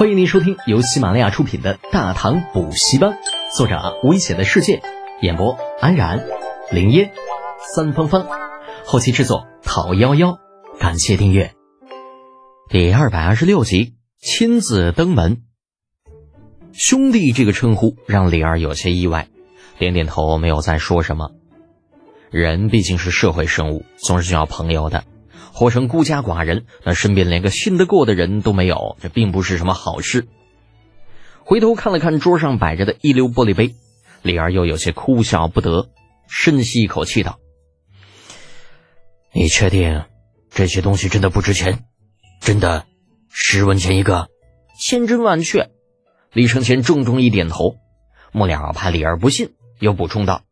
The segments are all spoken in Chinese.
欢迎您收听由喜马拉雅出品的《大唐补习班》，作者危险的世界，演播安然、林烟、三芳芳，后期制作陶幺幺。感谢订阅。第二百二十六集，亲自登门。兄弟这个称呼让李二有些意外，点点头，没有再说什么。人毕竟是社会生物，总是需要朋友的。活成孤家寡人，那身边连个信得过的人都没有，这并不是什么好事。回头看了看桌上摆着的一溜玻璃杯，李儿又有些哭笑不得，深吸一口气道：“你确定这些东西真的不值钱？真的十文钱一个？千真万确。”李承前重重一点头。末了怕李儿不信，又补充道：“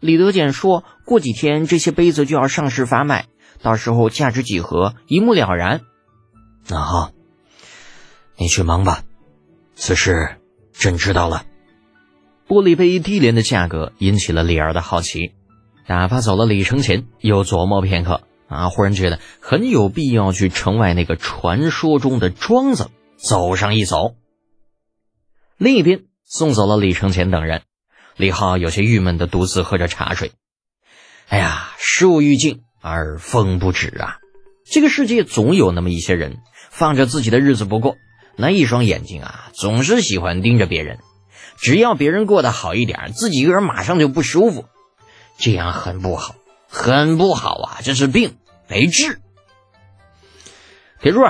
李德简说过几天这些杯子就要上市发卖。”到时候价值几何，一目了然。那好，你去忙吧。此事朕知道了。玻璃杯低廉的价格引起了李儿的好奇，打发走了李承前，又琢磨片刻啊，忽然觉得很有必要去城外那个传说中的庄子走上一走。另一边送走了李承前等人，李浩有些郁闷的独自喝着茶水。哎呀，事无欲尽。而风不止啊！这个世界总有那么一些人，放着自己的日子不过，那一双眼睛啊，总是喜欢盯着别人。只要别人过得好一点，自己一个人马上就不舒服，这样很不好，很不好啊！这是病，得治。铁柱，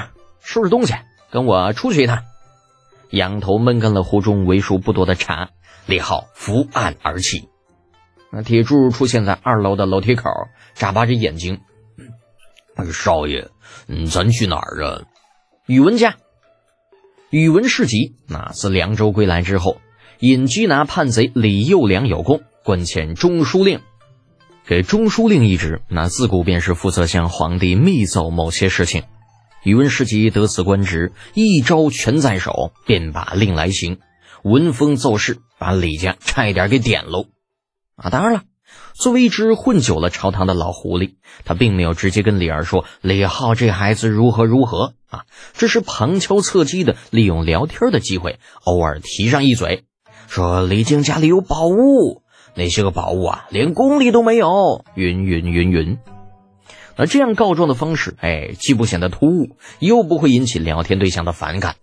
收拾东西，跟我出去一趟。仰头闷干了壶中为数不多的茶，李浩伏案而起。那铁柱出现在二楼的楼梯口，眨巴着眼睛：“少爷，嗯，咱去哪儿啊？”宇文家。宇文士集，那自凉州归来之后，因缉拿叛贼李幼良有功，官迁中书令。给中书令一职，那自古便是负责向皇帝密奏某些事情。宇文士集得此官职，一招权在手，便把令来行，闻风奏事，把李家差一点给点喽。啊，当然了，作为一只混久了朝堂的老狐狸，他并没有直接跟李二说李浩这孩子如何如何啊，只是旁敲侧击的利用聊天的机会，偶尔提上一嘴，说李靖家里有宝物，那些个宝物啊，连宫里都没有，云云云云。那这样告状的方式，哎，既不显得突兀，又不会引起聊天对象的反感，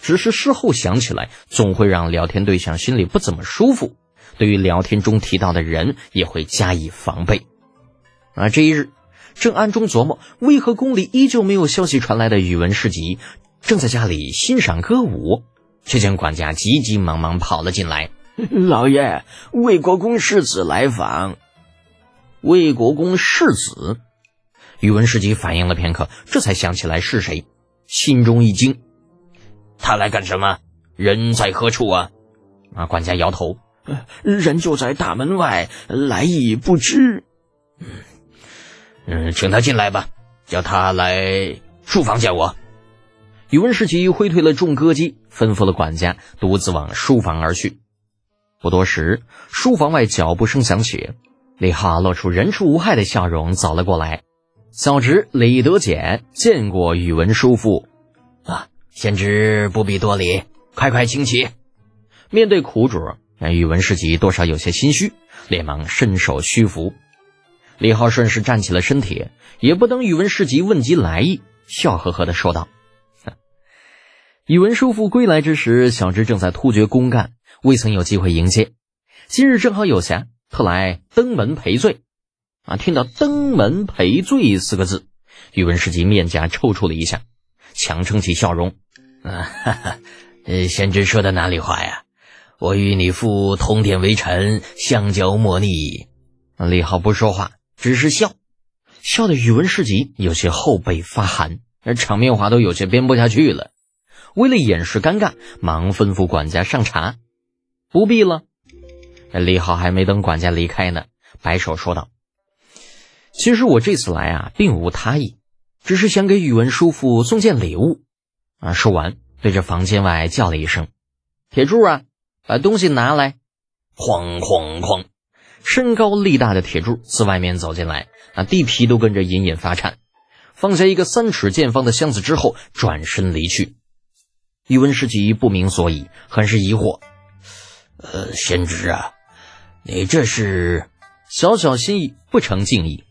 只是事后想起来，总会让聊天对象心里不怎么舒服。对于聊天中提到的人，也会加以防备。而这一日，正暗中琢磨为何宫里依旧没有消息传来的宇文士集，正在家里欣赏歌舞，却见管家急急忙忙跑了进来：“ 老爷，魏国公世子来访。”魏国公世子，宇文士集反应了片刻，这才想起来是谁，心中一惊：“他来干什么？人在何处啊？”啊，管家摇头。人就在大门外，来意不知。嗯，请他进来吧，叫他来书房见我。宇文士奇挥退了众歌姬，吩咐了管家，独自往书房而去。不多时，书房外脚步声响起，李浩露出人畜无害的笑容走了过来。小侄李德简见过宇文叔父。啊，贤侄不必多礼，快快请起。面对苦主。宇文士集多少有些心虚，连忙伸手虚服。李浩顺势站起了身体，也不等宇文士集问及来意，笑呵呵的说道：“宇文叔父归来之时，小侄正在突厥公干，未曾有机会迎接。今日正好有暇，特来登门赔罪。”啊，听到“登门赔罪”四个字，宇文士集面颊抽搐了一下，强撑起笑容：“啊，哈哈，呃，贤侄说的哪里话呀？”我与你父同殿为臣，相交莫逆。李浩不说话，只是笑，笑得宇文士集有些后背发寒，而场面话都有些编不下去了。为了掩饰尴尬，忙吩咐管家上茶。不必了。李浩还没等管家离开呢，摆手说道：“其实我这次来啊，并无他意，只是想给宇文叔父送件礼物。”啊，说完，对着房间外叫了一声：“铁柱啊！”把东西拿来！哐哐哐！身高力大的铁柱自外面走进来，那地皮都跟着隐隐发颤。放下一个三尺见方的箱子之后，转身离去。宇文士集不明所以，很是疑惑。呃，先知啊，你这是小小心意不成敬意。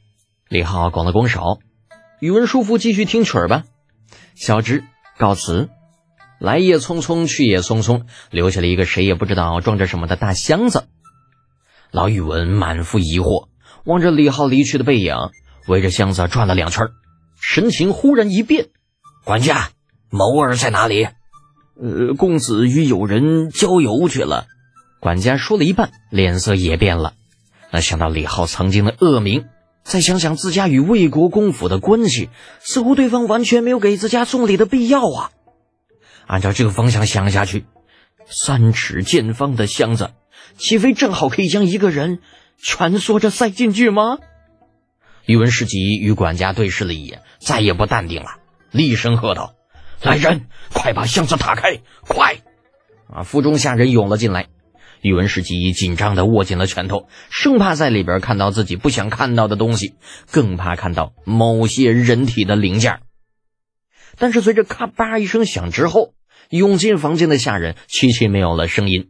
李浩拱了拱手，宇文叔父继续听曲儿吧。小侄告辞。来也匆匆，去也匆匆，留下了一个谁也不知道装着什么的大箱子。老宇文满腹疑惑，望着李浩离去的背影，围着箱子转了两圈，神情忽然一变：“管家，谋儿在哪里？”“呃，公子与友人郊游去了。”管家说了一半，脸色也变了。那想到李浩曾经的恶名，再想想自家与魏国公府的关系，似乎对方完全没有给自家送礼的必要啊。按照这个方向想下去，三尺见方的箱子，岂非正好可以将一个人蜷缩着塞进去吗？宇文士集与管家对视了一眼，再也不淡定了，厉声喝道：“来人，快把箱子打开！快！”啊！府中下人涌了进来，宇文士集紧张的握紧了拳头，生怕在里边看到自己不想看到的东西，更怕看到某些人体的零件。但是随着咔吧一声响之后，涌进房间的下人齐齐没有了声音。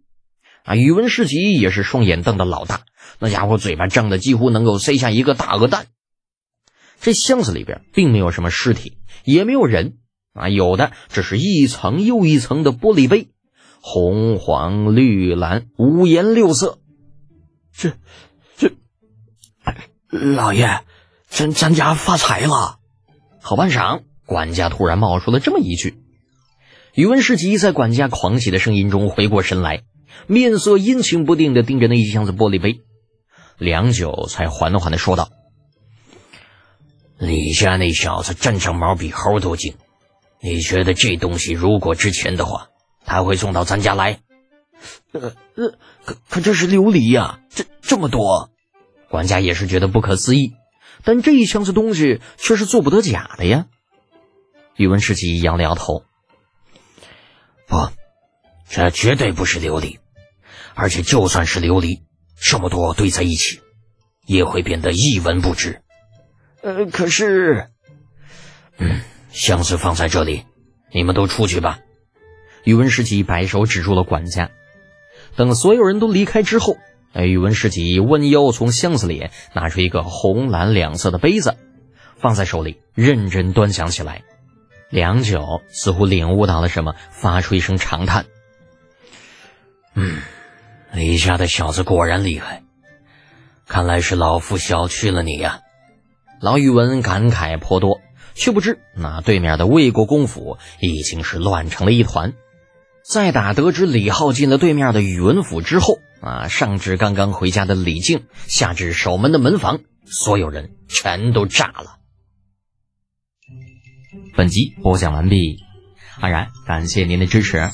啊，宇文士集也是双眼瞪得老大，那家伙嘴巴张的几乎能够塞下一个大鹅蛋。这箱子里边并没有什么尸体，也没有人，啊，有的只是一层又一层的玻璃杯，红、黄、绿、蓝，五颜六色。这，这，老爷，咱咱家发财了。好半晌。管家突然冒出了这么一句，宇文士集在管家狂喜的声音中回过神来，面色阴晴不定的盯着那一箱子玻璃杯，良久才缓缓的说道：“李家那小子站上毛比猴都精，你觉得这东西如果值钱的话，他会送到咱家来？呃呃，可可这是琉璃呀，这这么多。”管家也是觉得不可思议，但这一箱子东西却是做不得假的呀。宇文世吉摇了摇头：“不，这绝对不是琉璃，而且就算是琉璃，这么多堆在一起，也会变得一文不值。呃，可是……嗯，箱子放在这里，你们都出去吧。”宇文世吉摆手指住了管家。等所有人都离开之后，宇文世吉弯腰从箱子里拿出一个红蓝两色的杯子，放在手里，认真端详起来。良久，似乎领悟到了什么，发出一声长叹：“嗯，李家的小子果然厉害，看来是老夫小觑了你呀。”老宇文感慨颇多，却不知那对面的魏国公府已经是乱成了一团。在打得知李浩进了对面的宇文府之后，啊，上至刚刚回家的李靖，下至守门的门房，所有人全都炸了。本集播讲完毕，安然感谢您的支持。